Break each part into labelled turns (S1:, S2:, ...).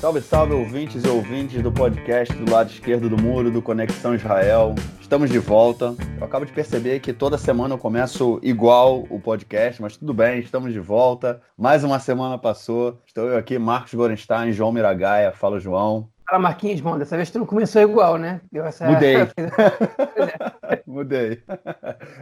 S1: Salve, salve, ouvintes e ouvintes do podcast do lado esquerdo do muro do Conexão Israel. Estamos de volta. Eu acabo de perceber que toda semana eu começo igual o podcast, mas tudo bem, estamos de volta. Mais uma semana passou. Estou eu aqui, Marcos Gorenstein, João Miragaia. Fala, João.
S2: Fala, Marquinhos, bom, dessa vez tu não começou igual, né?
S1: Essa... Mudei. Mudei.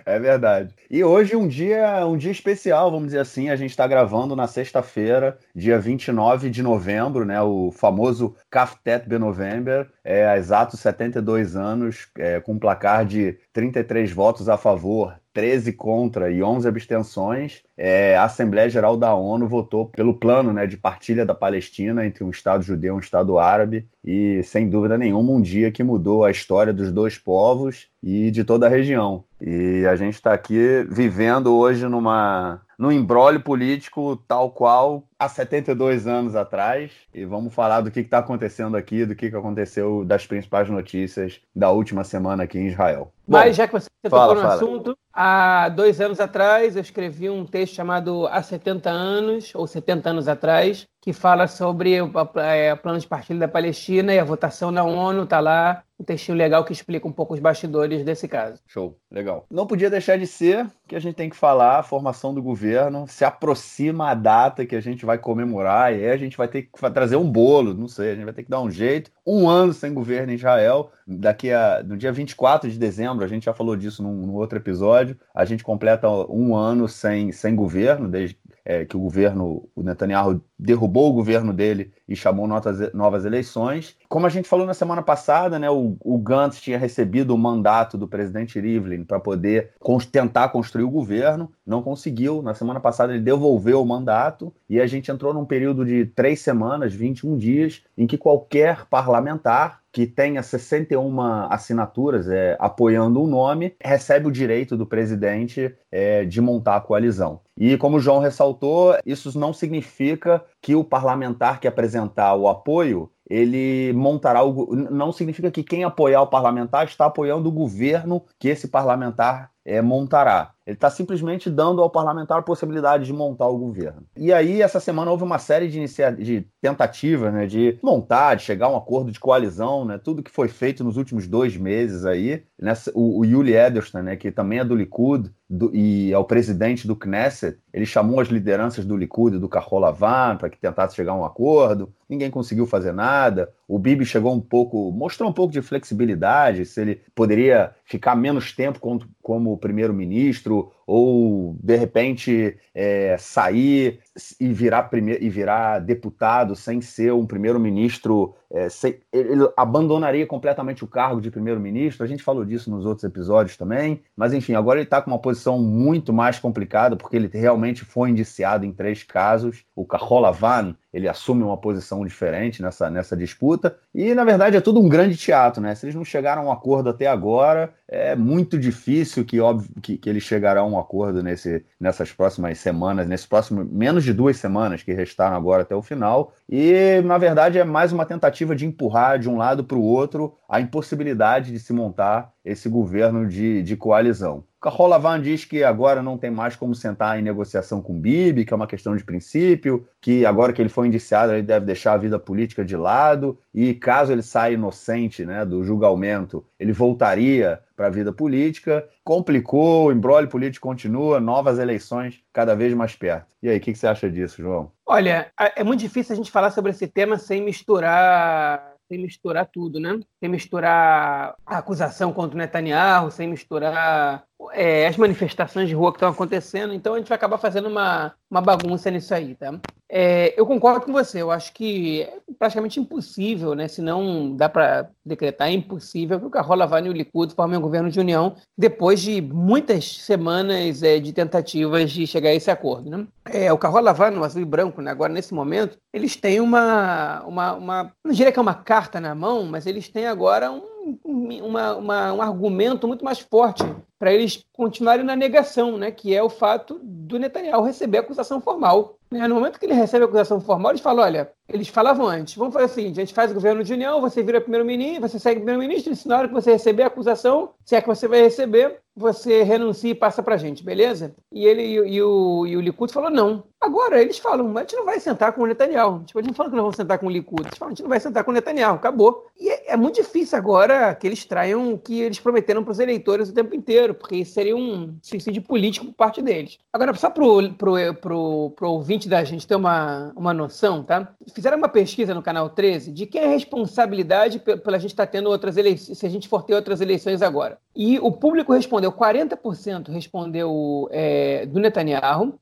S1: É verdade. E hoje um dia, um dia especial, vamos dizer assim. A gente está gravando na sexta-feira, dia 29 de novembro, né? O famoso Kaftet Benovember, é, há exatos 72 anos, é, com um placar de 33 votos a favor, 13 contra e 11 abstenções, é, a Assembleia Geral da ONU votou pelo plano né, de partilha da Palestina entre um Estado judeu e um Estado árabe, e sem dúvida nenhuma, um dia que mudou a história dos dois povos e de toda a região. E a gente está aqui vivendo hoje numa, num embrólio político tal qual há 72 anos atrás. E vamos falar do que está acontecendo aqui, do que, que aconteceu das principais notícias da última semana aqui em Israel.
S2: Mas já que você fala, tocou no assunto, há dois anos atrás eu escrevi um texto chamado Há 70 anos, ou 70 anos atrás, que fala sobre o é, plano de partilha da Palestina e a votação na ONU, está lá um textinho legal que explica um pouco os bastidores desse caso.
S1: Show, legal. Não podia deixar de ser que a gente tem que falar a formação do governo, se aproxima a data que a gente vai comemorar, e aí a gente vai ter que trazer um bolo, não sei, a gente vai ter que dar um jeito. Um ano sem governo em Israel, daqui a no dia 24 de dezembro, a gente já falou disso num, num outro episódio, a gente completa um ano sem, sem governo, desde é, que o governo, o Netanyahu derrubou o governo dele e chamou notas, novas eleições. Como a gente falou na semana passada, né, o, o Gantz tinha recebido o mandato do presidente Rivlin para poder tentar construir o governo, não conseguiu. Na semana passada ele devolveu o mandato e a gente entrou num período de três semanas, 21 dias, em que qualquer parlamentar que tenha 61 assinaturas é, apoiando um nome, recebe o direito do presidente é, de montar a coalizão. E como o João ressaltou, isso não significa que o parlamentar que apresentar o apoio ele montará o. Não significa que quem apoiar o parlamentar está apoiando o governo que esse parlamentar é, montará. Ele está simplesmente dando ao parlamentar a possibilidade de montar o governo. E aí, essa semana, houve uma série de, de tentativas né, de montar, de chegar a um acordo de coalizão, né, tudo que foi feito nos últimos dois meses aí. Nessa, o, o Yuli Edelstein, né, que também é do Likud do, e é o presidente do Knesset, ele chamou as lideranças do Likud e do Kahol Lavan para que tentasse chegar a um acordo. Ninguém conseguiu fazer nada. O Bibi chegou um pouco, mostrou um pouco de flexibilidade, se ele poderia ficar menos tempo como primeiro-ministro ou de repente é, sair e virar primeiro e virar deputado sem ser um primeiro-ministro, é, ele abandonaria completamente o cargo de primeiro-ministro. A gente falou disso nos outros episódios também, mas enfim, agora ele está com uma posição muito mais complicada porque ele realmente foi indiciado em três casos. O Carola Van ele assume uma posição diferente nessa, nessa disputa. E, na verdade, é tudo um grande teatro, né? Se eles não chegaram a um acordo até agora, é muito difícil que, óbvio, que, que eles chegarão a um acordo nesse, nessas próximas semanas, nesses próximos menos de duas semanas que restaram agora até o final. E, na verdade, é mais uma tentativa de empurrar de um lado para o outro a impossibilidade de se montar esse governo de, de coalizão. Carola Van diz que agora não tem mais como sentar em negociação com o Bibi, que é uma questão de princípio, que agora que ele foi indiciado, ele deve deixar a vida política de lado, e caso ele saia inocente né, do julgamento, ele voltaria para a vida política. Complicou, o embrólio político continua, novas eleições cada vez mais perto. E aí, o que, que você acha disso, João?
S2: Olha, é muito difícil a gente falar sobre esse tema sem misturar sem misturar tudo, né? Sem misturar a acusação contra o Netanyahu, sem misturar é, as manifestações de rua que estão acontecendo, então a gente vai acabar fazendo uma, uma bagunça nisso aí, tá? É, eu concordo com você, eu acho que é praticamente impossível, né? Se não dá para decretar, é impossível que o Carrola Lavani e o Likud formem um governo de união depois de muitas semanas é, de tentativas de chegar a esse acordo, né? É, o Carrola Lavani, o azul e branco, né, agora nesse momento, eles têm uma, uma, uma, não diria que é uma carta na mão, mas eles têm agora um uma, uma, um argumento muito mais forte para eles continuarem na negação, né, que é o fato do Netanyahu receber acusação formal. Né, no momento que ele recebe a acusação formal, eles falam: olha, eles falavam antes, vamos fazer seguinte, a gente faz o governo de união, você vira primeiro-ministro, você segue primeiro-ministro, e na hora que você receber a acusação, se é que você vai receber, você renuncia e passa pra gente, beleza? E ele e, e o, e o Likud falou não. Agora eles falam, a gente não vai sentar com o Netanyahu. Tipo, a gente fala que não vamos sentar com o Likud. Eles falam, a gente não vai sentar com o Netanyahu, acabou. E é, é muito difícil agora que eles traiam o que eles prometeram para os eleitores o tempo inteiro, porque isso seria um suicídio político por parte deles. Agora, só pro, pro, pro, pro ouvinte da gente ter uma, uma noção, tá? Fizeram uma pesquisa no canal 13 de quem é a responsabilidade pela gente estar tá tendo outras eleições, se a gente for ter outras eleições agora. E o público respondeu, 40% respondeu é, do Netanyahu,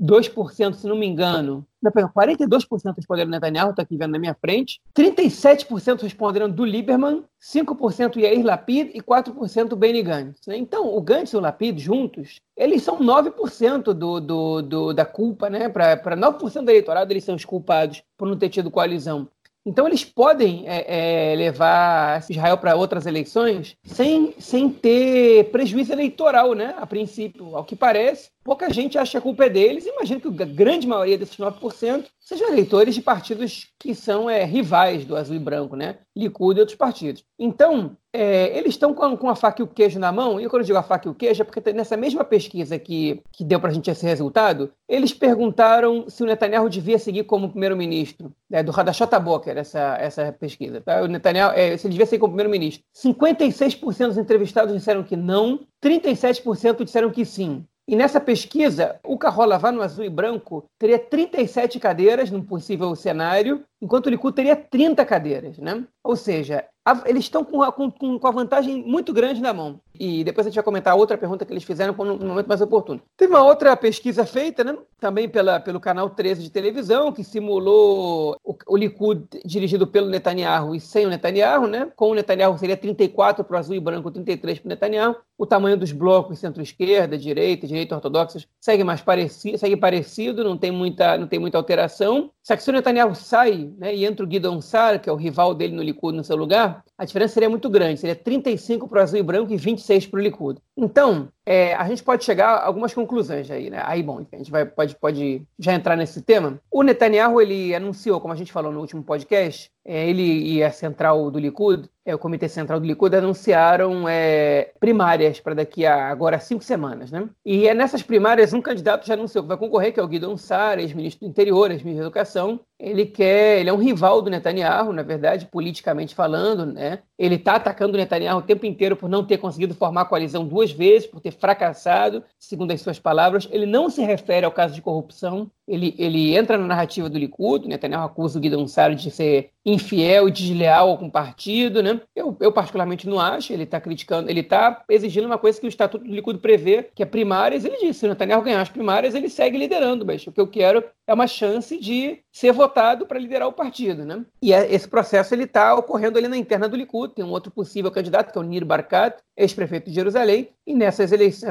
S2: 32%, se não me engano, não, 42% responderam Netanyahu, está aqui vendo na minha frente, 37% responderam do Lieberman, 5% Yair Lapid e 4% Benny Gantz. Né? Então, o Gantz e o Lapid juntos, eles são 9% do, do, do, da culpa, né? Para 9% do eleitorado, eles são os culpados por não ter tido coalizão. Então eles podem é, é, levar Israel para outras eleições sem, sem ter prejuízo eleitoral, né? A princípio, ao que parece, pouca gente acha que a culpa é deles. Imagino que a grande maioria desses 9% sejam eleitores de partidos que são é, rivais do azul e branco, né? Likud e outros partidos. Então, é, eles estão com, com, a faca e o queijo na mão, e quando eu digo a faca e o queijo é porque nessa mesma pesquisa que, que deu para a gente esse resultado, eles perguntaram se o Netanyahu devia seguir como primeiro-ministro, né, do Hadashot Boker, essa, essa pesquisa. Tá? O Netanyahu, é, se ele devia seguir como primeiro-ministro. 56% dos entrevistados disseram que não, 37% disseram que sim. E nessa pesquisa, o Carrola no azul e branco teria 37 cadeiras num possível cenário, enquanto o Likud teria 30 cadeiras. Né? Ou seja, eles estão com, com, com a vantagem muito grande na mão. E depois a gente vai comentar outra pergunta que eles fizeram no momento mais oportuno. Teve uma outra pesquisa feita, né, também pela, pelo canal 13 de televisão, que simulou o, o Likud dirigido pelo Netanyahu e sem o Netanyahu, né? Com o Netanyahu seria 34 para o azul e branco, 33 para o Netanyahu. O tamanho dos blocos centro-esquerda, direita, direita ortodoxa segue mais parecido, segue parecido, não tem muita, não tem muita alteração. Só que se o Netanyahu sai né, e entra o Guidon Sar, que é o rival dele no Likud, no seu lugar, a diferença seria muito grande. Seria 35 para o azul e branco e 26 para o Likud. Então, é, a gente pode chegar a algumas conclusões aí, né? Aí, bom, a gente vai, pode, pode já entrar nesse tema. O Netanyahu, ele anunciou, como a gente falou no último podcast, é, ele e a central do Likud, é, o Comitê Central do Likud, anunciaram é, primárias para daqui a agora cinco semanas, né? E é nessas primárias, um candidato já anunciou que vai concorrer, que é o Guido Sar, ex-ministro do Interior, ex-ministro da Educação. Ele quer, ele é um rival do Netanyahu, na verdade, politicamente falando, né? Ele está atacando o Netanyahu o tempo inteiro por não ter conseguido formar coalizão duas vezes, por ter fracassado, segundo as suas palavras. Ele não se refere ao caso de corrupção, ele, ele entra na narrativa do Likud, Netanyahu acusa o Guido Sar de ser infiel e desleal com o partido, né? Eu, eu particularmente não acho, ele está criticando, ele está exigindo uma coisa que o Estatuto do Likud prevê, que é primárias, ele disse, se o Netanyahu ganhar as primárias, ele segue liderando, mas o que eu quero é uma chance de ser votado para liderar o partido, né? E é, esse processo ele está ocorrendo ali na interna do Likud, tem um outro possível candidato, que é o Nir Barkat, ex-prefeito de Jerusalém, e nessas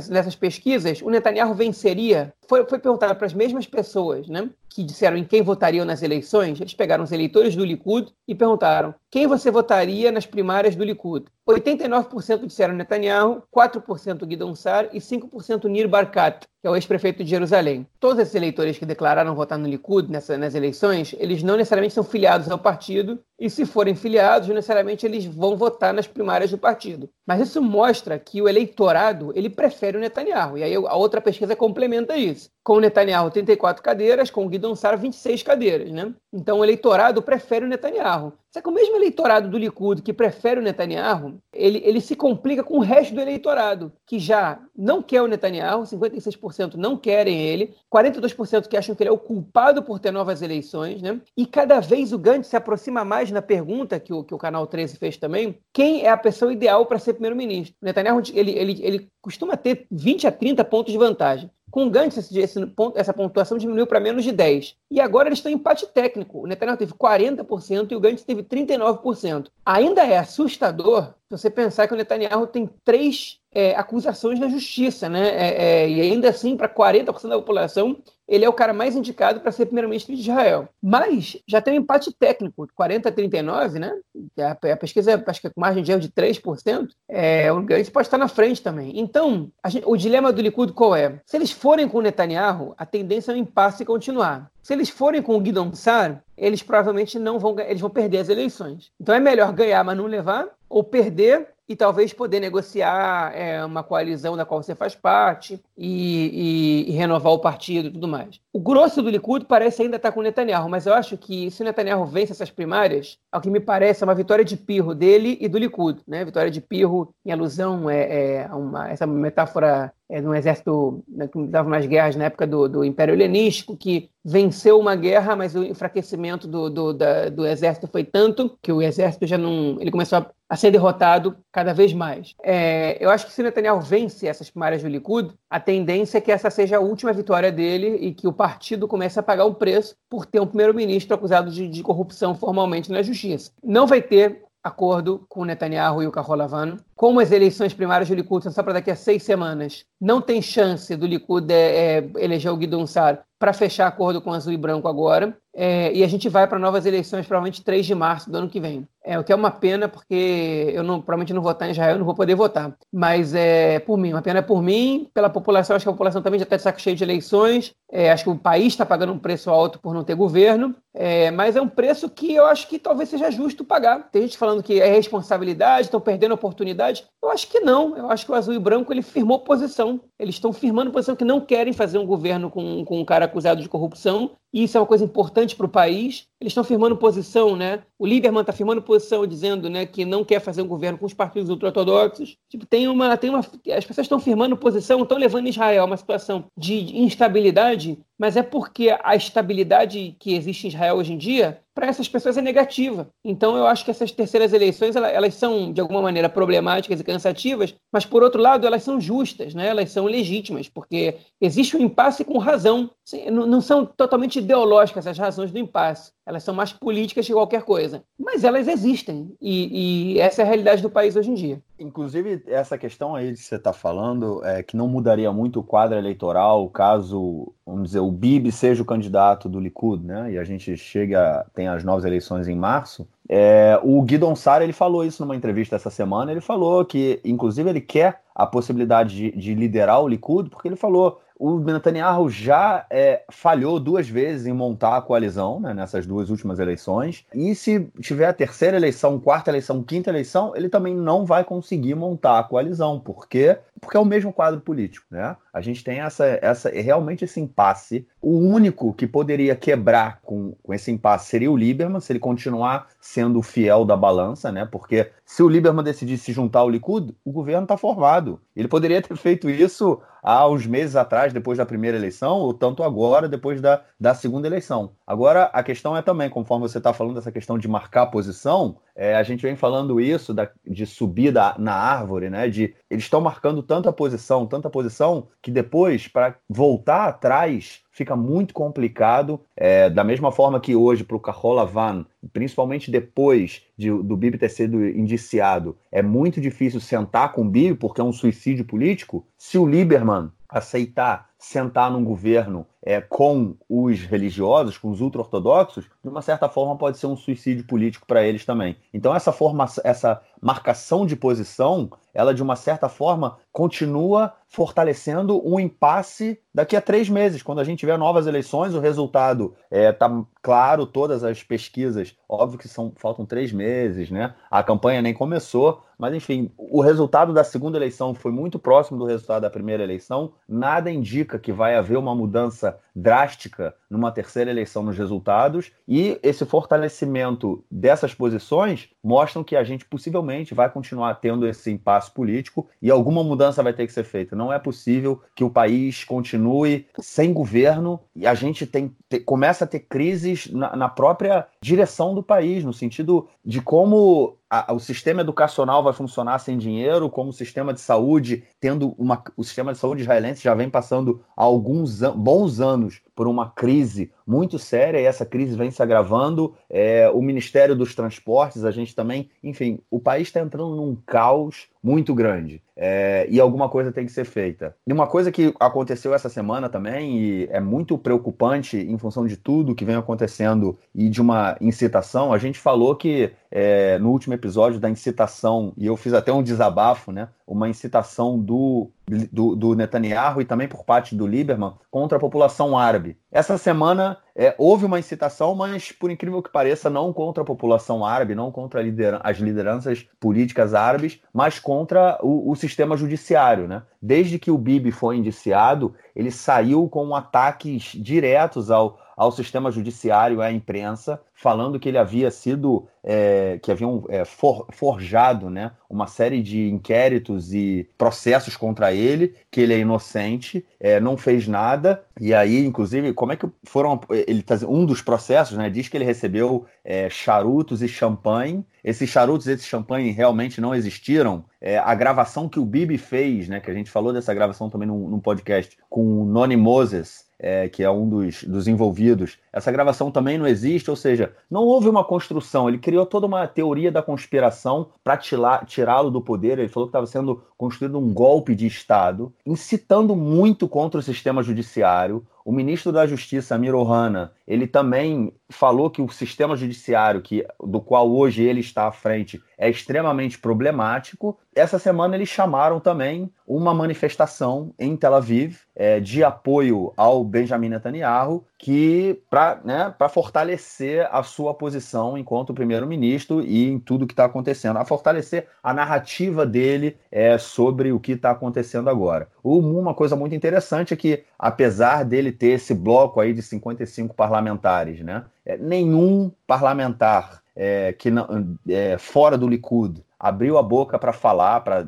S2: nessas pesquisas, o Netanyahu venceria. Foi, foi perguntado para as mesmas pessoas, né? Que disseram em quem votariam nas eleições, eles pegaram os eleitores do Likud e perguntaram quem você votaria nas primárias do Likud. 89% disseram Netanyahu, 4% Guidon Sar e 5% Nir Barkat, que é o ex-prefeito de Jerusalém. Todos esses eleitores que declararam votar no Likud nessa, nas eleições, eles não necessariamente são filiados ao partido, e se forem filiados, necessariamente eles vão votar nas primárias do partido. Mas isso mostra que o eleitorado ele prefere o Netanyahu. E aí a outra pesquisa complementa isso. Com o Netanyahu, 34 cadeiras, com o Guidon Sar, 26 cadeiras. Né? Então o eleitorado prefere o Netanyahu. Só que o mesmo eleitorado do Likud que prefere o Netanyahu, ele, ele se complica com o resto do eleitorado, que já não quer o Netanyahu, 56% não querem ele, 42% que acham que ele é o culpado por ter novas eleições, né? E cada vez o Gantz se aproxima mais na pergunta que o, que o Canal 13 fez também, quem é a pessoa ideal para ser primeiro-ministro? O Netanyahu, ele, ele, ele costuma ter 20 a 30 pontos de vantagem. Com o Gantz, esse, esse ponto, essa pontuação diminuiu para menos de 10. E agora eles estão em empate técnico. O Netanyahu teve 40% e o Gantz teve 39%. Ainda é assustador se você pensar que o Netanyahu tem três é, acusações na justiça, né? É, é, e ainda assim, para 40% da população, ele é o cara mais indicado para ser primeiro-ministro de Israel. Mas já tem um empate técnico, 40 a 39, né? A, a pesquisa, acho que é com margem de erro de 3%, é, o Gantz pode estar na frente também. Então, gente, o dilema do Likud qual é? Se eles forem com o Netanyahu, a tendência é o impasse continuar. Se eles forem com o Guidon Sar, eles provavelmente não vão eles vão perder as eleições. Então é melhor ganhar, mas não levar, ou perder e talvez poder negociar é, uma coalizão da qual você faz parte e, e, e, renovar o partido e tudo mais. O grosso do Likud parece ainda estar com o Netanyahu, mas eu acho que se o Netanyahu vence essas primárias, ao que me parece é uma vitória de pirro dele e do Likud. Né? Vitória de pirro, em alusão é, é essa metáfora é, um exército né, que estava nas guerras na época do, do Império Helenístico, que venceu uma guerra, mas o enfraquecimento do, do, da, do exército foi tanto que o exército já não. ele começou a, a ser derrotado cada vez mais. É, eu acho que se Netanyahu vence essas primárias do Likud, a tendência é que essa seja a última vitória dele e que o partido comece a pagar um preço por ter um primeiro-ministro acusado de, de corrupção formalmente na justiça. Não vai ter acordo com Netanyahu e o Kaholavan. Como as eleições primárias do Likud são só para daqui a seis semanas, não tem chance do Likud é, é, eleger o Guidon Sar para fechar acordo com azul e branco agora. É, e a gente vai para novas eleições, provavelmente 3 de março do ano que vem. É, o que é uma pena, porque eu não, provavelmente não vou votar em Israel, não vou poder votar. Mas é por mim, uma pena é por mim, pela população, acho que a população também já está de saco cheio de eleições. É, acho que o país está pagando um preço alto por não ter governo. É, mas é um preço que eu acho que talvez seja justo pagar. Tem gente falando que é responsabilidade, estão perdendo oportunidade. Eu acho que não. Eu acho que o azul e branco ele firmou posição. Eles estão firmando posição que não querem fazer um governo com, com um cara acusado de corrupção e isso é uma coisa importante para o país. Eles estão firmando posição, né? O Lieberman está firmando posição dizendo, né, que não quer fazer um governo com os partidos ultra-ortodoxos. Tipo, tem uma, tem uma, as pessoas estão firmando posição, estão levando Israel a uma situação de instabilidade, mas é porque a estabilidade que existe em Israel hoje em dia para essas pessoas é negativa. Então eu acho que essas terceiras eleições elas, são de alguma maneira problemáticas e cansativas, mas por outro lado elas são justas, né? Elas são legítimas porque existe um impasse com razão. Não são totalmente ideológicas as razões do impasse. Elas são mais políticas que qualquer coisa. Mas elas existem. E, e essa é a realidade do país hoje em dia.
S1: Inclusive, essa questão aí que você está falando, é que não mudaria muito o quadro eleitoral caso, vamos dizer, o Bibi seja o candidato do Likud, né? E a gente chega, tem as novas eleições em março. É, o Guidon Sara ele falou isso numa entrevista essa semana. Ele falou que, inclusive, ele quer a possibilidade de, de liderar o Likud, porque ele falou o Netanyahu já é, falhou duas vezes em montar a coalizão né, nessas duas últimas eleições. E se tiver a terceira eleição, quarta eleição, quinta eleição, ele também não vai conseguir montar a coalizão. Por quê? Porque é o mesmo quadro político. Né? A gente tem essa, essa realmente esse impasse. O único que poderia quebrar com, com esse impasse seria o Lieberman, se ele continuar sendo fiel da balança, né? Porque se o Lieberman decidir se juntar ao Likud, o governo está formado. Ele poderia ter feito isso há uns meses atrás, depois da primeira eleição, ou tanto agora, depois da, da segunda eleição. Agora, a questão é também, conforme você está falando dessa questão de marcar posição, é, a gente vem falando isso da, de subida na árvore, né? De eles estão marcando tanta posição, tanta posição, que depois, para voltar atrás, fica muito complicado. É, da mesma forma que hoje, para o Carola Van, principalmente depois de, do Bibi ter sido indiciado, é muito difícil sentar com o Bibi, porque é um suicídio político. Se o Lieberman aceitar sentar num governo é, com os religiosos, com os ultra-ortodoxos, de uma certa forma pode ser um suicídio político para eles também. Então essa forma, essa marcação de posição, ela de uma certa forma continua fortalecendo um impasse daqui a três meses, quando a gente tiver novas eleições, o resultado está é, tá claro, todas as pesquisas, óbvio que são faltam três meses, né? A campanha nem começou, mas enfim, o resultado da segunda eleição foi muito próximo do resultado da primeira eleição. Nada indica que vai haver uma mudança drástica numa terceira eleição nos resultados, e esse fortalecimento dessas posições mostram que a gente possivelmente vai continuar tendo esse impasse político e alguma mudança vai ter que ser feita. Não é possível que o país continue sem governo e a gente tem, te, começa a ter crises na, na própria direção do país, no sentido de como o sistema educacional vai funcionar sem dinheiro, como o sistema de saúde, tendo uma. O sistema de saúde israelense já vem passando há alguns an bons anos anos por uma crise muito séria e essa crise vem se agravando. É, o Ministério dos Transportes, a gente também, enfim, o país está entrando num caos muito grande é, e alguma coisa tem que ser feita. E uma coisa que aconteceu essa semana também e é muito preocupante em função de tudo que vem acontecendo e de uma incitação, a gente falou que é, no último episódio da incitação, e eu fiz até um desabafo, né? Uma incitação do do, do, Netanyahu e também por parte do Lieberman contra a população árabe. Essa semana é, houve uma incitação, mas por incrível que pareça, não contra a população árabe, não contra lideran as lideranças políticas árabes, mas contra o, o, sistema judiciário. Né? Desde que o Bibi foi indiciado, ele saiu com ataques diretos ao, ao sistema judiciário, à imprensa, falando que ele havia sido, é, que haviam é, for, forjado né, uma série de inquéritos e processos contra ele, que ele é inocente, é, não fez nada, e aí, inclusive, como é que foram. Ele tá, um dos processos né, diz que ele recebeu é, charutos e champanhe. Esses charutos e esse champanhe realmente não existiram. É, a gravação que o Bibi fez, né, que a gente falou dessa gravação também num, num podcast, com o Noni Moses, é, que é um dos, dos envolvidos, essa gravação também não existe, ou seja, não houve uma construção. Ele criou toda uma teoria da conspiração para tirá-lo do poder. Ele falou que estava sendo construído um golpe de Estado, incitando muito contra o sistema judiciário. O ministro da Justiça, Amir Ohana, ele também falou que o sistema judiciário, que, do qual hoje ele está à frente, é extremamente problemático. Essa semana eles chamaram também uma manifestação em Tel Aviv é, de apoio ao Benjamin Netanyahu, que para né, fortalecer a sua posição enquanto primeiro-ministro e em tudo que está acontecendo, a fortalecer a narrativa dele é, sobre o que está acontecendo agora. Uma coisa muito interessante é que, apesar dele ter esse bloco aí de 55 parlamentares, né, é, nenhum parlamentar é, que não, é, fora do Likud abriu a boca para falar, para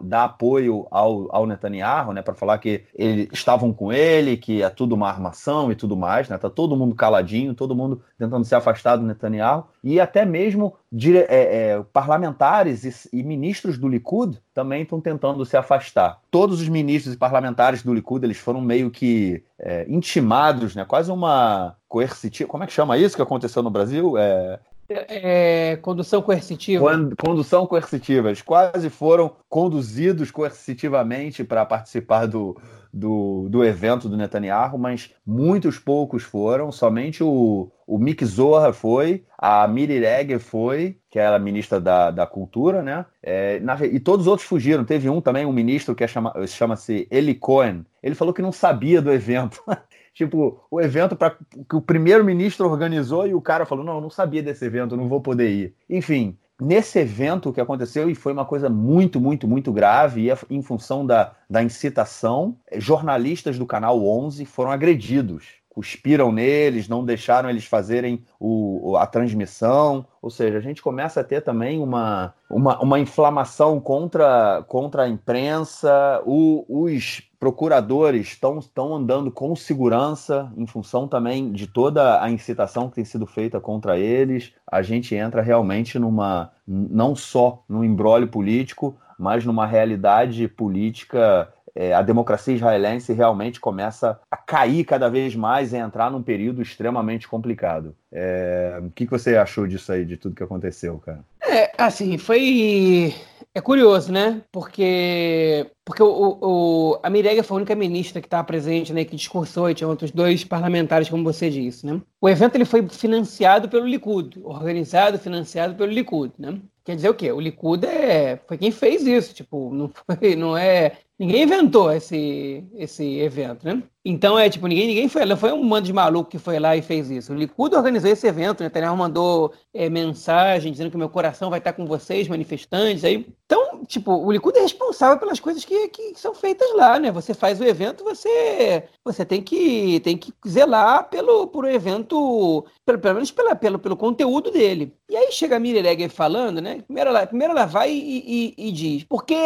S1: dar apoio ao, ao Netanyahu, né, para falar que eles estavam com ele, que é tudo uma armação e tudo mais, né, tá todo mundo caladinho, todo mundo tentando se afastar do Netanyahu, e até mesmo dire, é, é, parlamentares e, e, ministros do Likud também estão tentando se afastar. Todos os ministros e parlamentares do Likud, eles foram meio que é, intimados, né, quase uma coercitiva, como é que chama isso que aconteceu no Brasil? É,
S2: é, condução coercitiva.
S1: Condução coercitiva. Eles quase foram conduzidos coercitivamente para participar do, do, do, evento do Netanyahu, mas muitos poucos foram. Somente o, o Mick Zohar foi, a Miri Regev foi, que é a ministra da, da Cultura, né? É, na, e todos os outros fugiram. Teve um também, um ministro que é chama, chama-se Eli Cohen. Ele falou que não sabia do evento. tipo, o evento para que o primeiro-ministro organizou e o cara falou: não, eu não sabia desse evento, não vou poder ir. Enfim, nesse evento que aconteceu, e foi uma coisa muito, muito, muito grave, e é em função da, da incitação, jornalistas do canal 11 foram agredidos cuspiram neles, não deixaram eles fazerem o, a transmissão. Ou seja, a gente começa a ter também uma, uma, uma inflamação contra, contra a imprensa. O, os procuradores estão, estão andando com segurança em função também de toda a incitação que tem sido feita contra eles. A gente entra realmente numa não só num embrólio político, mas numa realidade política é, a democracia israelense realmente começa a cair cada vez mais e entrar num período extremamente complicado. É, o que, que você achou disso aí, de tudo que aconteceu, cara?
S2: É, assim, foi. É curioso, né? Porque, porque o, o, a Mirega foi a única ministra que estava presente, né? Que discursou e tinha outros dois parlamentares, como você disse, né? O evento ele foi financiado pelo Likud, organizado, financiado pelo Likud, né? Quer dizer o quê? O Likud é, foi quem fez isso, tipo, não, foi, não é Ninguém inventou esse, esse evento, né? Então é tipo, ninguém, ninguém foi, não foi um mando de maluco que foi lá e fez isso. O Likud organizou esse evento, né? Netanyahu mandou é, mensagem dizendo que meu coração vai estar com vocês, manifestantes. Aí, então, tipo, o Likud é responsável pelas coisas que, que são feitas lá, né? Você faz o evento, você você tem que tem que zelar pelo um evento, pelo, pelo menos pela, pelo, pelo conteúdo dele. E aí chega a Miri falando, né? Primeiro ela, primeiro ela vai e, e, e diz, porque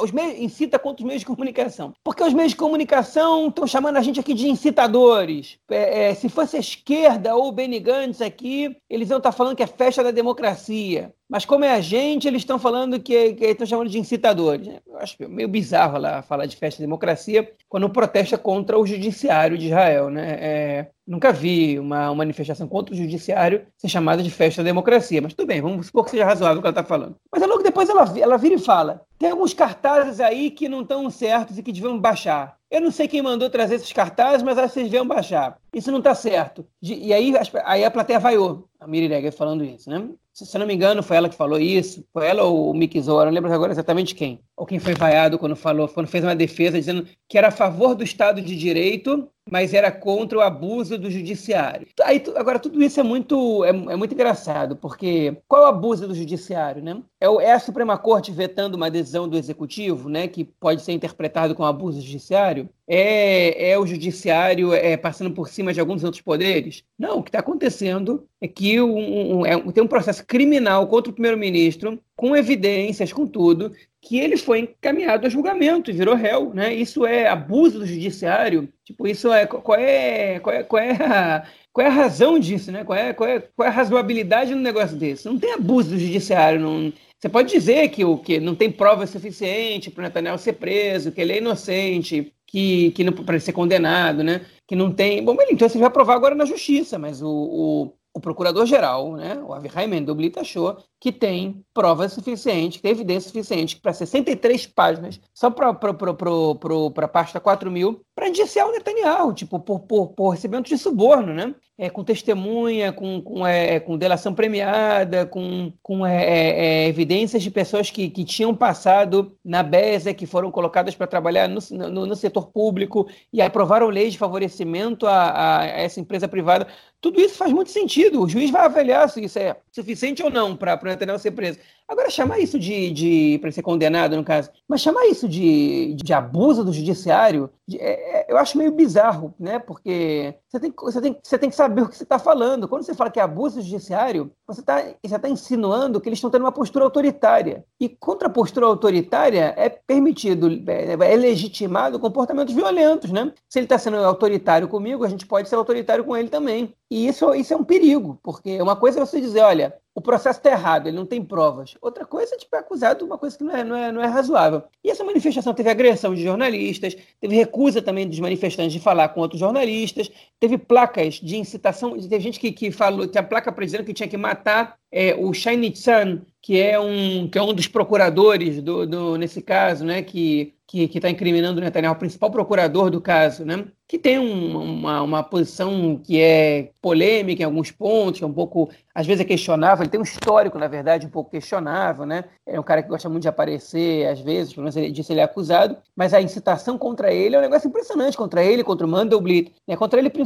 S2: os meios incita contra os meios de comunicação. Porque os meios de comunicação estão chamando a gente aqui de incitadores. É, é, se fosse a esquerda ou o Benny Gantz aqui, eles iam estar falando que é festa da democracia. Mas como é a gente, eles estão falando que, estão chamando de incitadores. Eu acho meio bizarro lá falar de festa da democracia quando protesta contra o judiciário de Israel. Né? É, nunca vi uma, uma, manifestação contra o judiciário ser chamada de festa da democracia. Mas tudo bem, vamos supor que seja razoável o que ela está falando. Mas logo depois ela, ela vira e fala: tem alguns cartazes aí que não estão certos e que deviam baixar. Eu não sei quem mandou trazer esses cartazes, mas vocês deviam baixar. Isso não está certo. e aí, aí a plateia vaiou. A Miri Reger falando isso, né? Se, se não me engano, foi ela que falou isso. Foi ela ou o Mick Zora, não lembro agora exatamente quem. ou quem foi vaiado quando falou, quando fez uma defesa dizendo que era a favor do Estado de Direito, mas era contra o abuso do judiciário. Aí, agora, tudo isso é muito, é, é muito engraçado, porque qual o abuso do judiciário? Né? É, é, a Suprema Corte vetando uma decisão do Executivo, né, que pode ser interpretado como abuso judiciário? É, é o judiciário é, passando por cima de alguns outros poderes? Não, o que está acontecendo é que um, um, é, tem um processo criminal contra o primeiro-ministro, com evidências, com tudo, que ele foi encaminhado a julgamento e virou réu, né? Isso é abuso do judiciário. Tipo, isso é qual é qual é, qual é a qual é a razão disso, né? Qual é, qual é, qual é a razoabilidade no negócio desse? Não tem abuso do judiciário, não, você pode dizer que o que não tem prova suficiente para o Netanyahu ser preso, que ele é inocente, que, que para ser condenado, né? Que não tem. Bom, então você vai provar agora na justiça, mas o, o, o procurador-geral, né, o Avihai Mendoblit, achou que tem prova suficiente, que tem evidência suficiente para 63 páginas, só para a pasta 4 mil, para indiciar o Netanyahu, tipo, por, por, por recebimento de suborno, né? É, com testemunha, com, com, é, com delação premiada, com, com é, é, é evidências de pessoas que, que tinham passado na BESA, que foram colocadas para trabalhar no, no, no, setor público e aprovaram leis de favorecimento a, a, a essa empresa privada. Tudo isso faz muito sentido. O juiz vai avaliar se isso é suficiente ou não para o Netanyahu ser preso. Agora, chamar isso de, de para ser condenado, no caso, mas chamar isso de, de abuso do judiciário, de, é, é, eu acho meio bizarro, né? Porque você tem, você tem, você tem que saber o que você está falando. Quando você fala que é abuso judiciário, você está você tá insinuando que eles estão tendo uma postura autoritária. E contra a postura autoritária é permitido, é, é legitimado comportamentos violentos, né? Se ele está sendo autoritário comigo, a gente pode ser autoritário com ele também. E isso, isso é um perigo, porque uma coisa é você dizer, olha, o processo está errado, ele não tem provas. Outra coisa é tipo, é acusado de uma coisa que não é, não, é, não é razoável. E essa manifestação teve agressão de jornalistas, teve recusa também dos manifestantes de falar com outros jornalistas, teve placas de incitação, teve gente que, que falou, tinha placa dizendo que tinha que matar é, o Shiny Sun, que é um, que é um dos procuradores do, do nesse caso, né, que que está incriminando o Netanyahu, o principal procurador do caso, né? que tem um, uma, uma posição que é polêmica em alguns pontos, que é um pouco, às vezes é questionável, ele tem um histórico, na verdade, um pouco questionável, né? É um cara que gosta muito de aparecer, às vezes, pelo menos disso ele é acusado, mas a incitação contra ele é um negócio impressionante, contra ele, contra o Mandelblit, né? contra ele principalmente.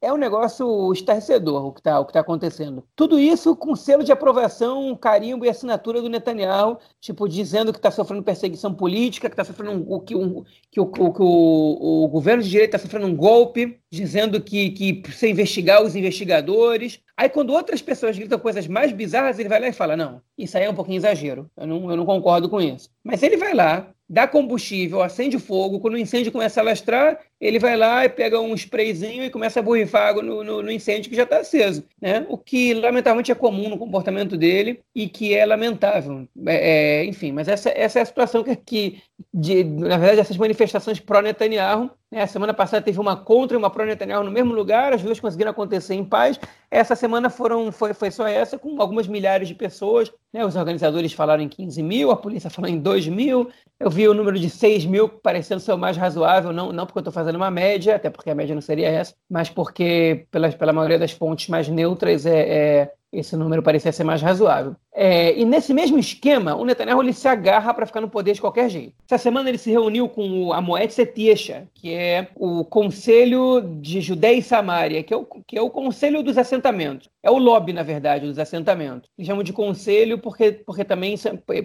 S2: É um negócio estarrecedor o que está tá acontecendo. Tudo isso com selo de aprovação, carimbo e assinatura do Netanyahu, tipo, dizendo que está sofrendo perseguição política, que está sofrendo um, que, um, que, o, que o, o governo de direita está sofrendo um golpe, dizendo que, que precisa investigar os investigadores. Aí, quando outras pessoas gritam coisas mais bizarras, ele vai lá e fala: Não, isso aí é um pouquinho exagero, eu não, eu não concordo com isso. Mas ele vai lá, dá combustível, acende o fogo, quando o incêndio começa a lastrar, ele vai lá e pega um sprayzinho e começa a borrifar água no, no, no incêndio que já está aceso. Né? O que, lamentavelmente, é comum no comportamento dele e que é lamentável. É, é, enfim, mas essa, essa é a situação que, que de, na verdade, essas manifestações pró-Netanyahu né? Semana passada teve uma contra e uma pró-Netanyahu no mesmo lugar, as duas conseguiram acontecer em paz. Essa semana foram, foi, foi só essa, com algumas milhares de pessoas. Né? Os organizadores falaram em 15 mil, a polícia falou em 2 mil. Eu vi o número de 6 mil parecendo ser o mais razoável, não, não porque eu estou fazendo uma média, até porque a média não seria essa, mas porque, pela, pela maioria das fontes mais neutras, é, é esse número parecia ser mais razoável. É, e nesse mesmo esquema, o Netanyahu ele se agarra para ficar no poder de qualquer jeito. Essa semana ele se reuniu com o Amoed Setiesha, que é o Conselho de Judéia e Samaria, que é, o, que é o Conselho dos Assentamentos. É o lobby, na verdade, dos assentamentos. Eles chamam de conselho porque, porque também,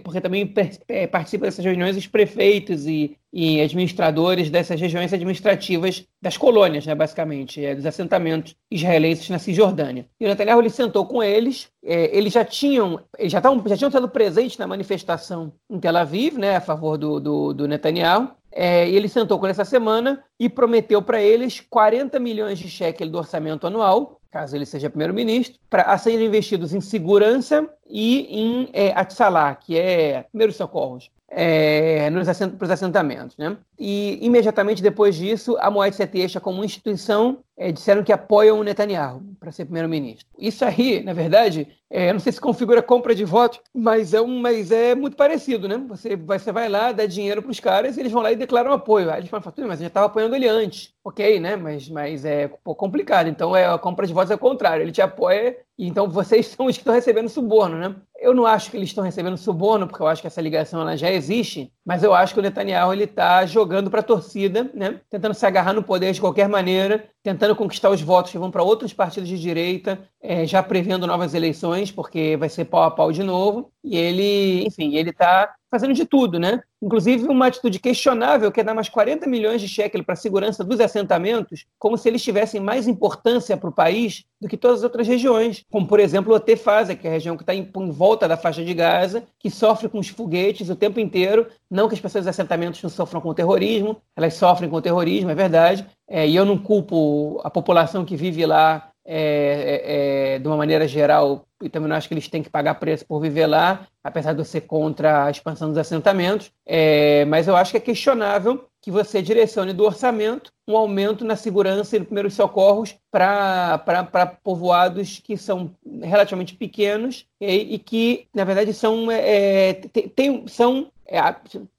S2: porque também é, participam dessas reuniões os prefeitos e, e administradores dessas regiões administrativas das colônias, né, basicamente, é, dos assentamentos israelenses na Cisjordânia. E o Netanyahu ele sentou com eles, é, eles já tinham já, tavam, já tinham estado presentes na manifestação em Tel Aviv, né, a favor do, do, do Netanyahu, é, e ele sentou com essa semana e prometeu para eles 40 milhões de shekel do orçamento anual, caso ele seja primeiro-ministro, para serem investidos em segurança e em é, que é primeiros socorros é, nos assent para os assentamentos. Né? E imediatamente depois disso, a Moed Setesha, como instituição, é, disseram que apoiam o Netanyahu para ser primeiro-ministro. Isso aí, na verdade, é, não sei se configura compra de voto, mas é, um, mas é muito parecido, né? Você, você vai lá, dá dinheiro para os caras, eles vão lá e declaram apoio. Aí eles falam, mas a gente estava apoiando ele antes. Ok, né? Mas, mas é complicado. Então, é, a compra de votos é o contrário. Ele te apoia então vocês são os que estão recebendo suborno, né? Eu não acho que eles estão recebendo suborno, porque eu acho que essa ligação ela já existe mas eu acho que o Netanyahu ele está jogando para a torcida, né? tentando se agarrar no poder de qualquer maneira, tentando conquistar os votos que vão para outros partidos de direita, é, já prevendo novas eleições, porque vai ser pau a pau de novo. E ele, enfim, ele está fazendo de tudo, né? Inclusive uma atitude questionável que é dar mais 40 milhões de shekel para a segurança dos assentamentos, como se eles tivessem mais importância para o país do que todas as outras regiões, como por exemplo o Tefasa, que é a região que está em, em, volta da faixa de Gaza, que sofre com os foguetes o tempo inteiro. Não que as pessoas dos assentamentos não sofram com terrorismo, elas sofrem com terrorismo, é verdade. É, e eu não culpo a população que vive lá é, é, é, de uma maneira geral, e também não acho que eles têm que pagar preço por viver lá, apesar de eu ser contra a expansão dos assentamentos, é, mas eu acho que é questionável que você direcione do orçamento um aumento na segurança e no primeiros socorros para povoados que são relativamente pequenos e, e que, na verdade, são, é, tem, são é,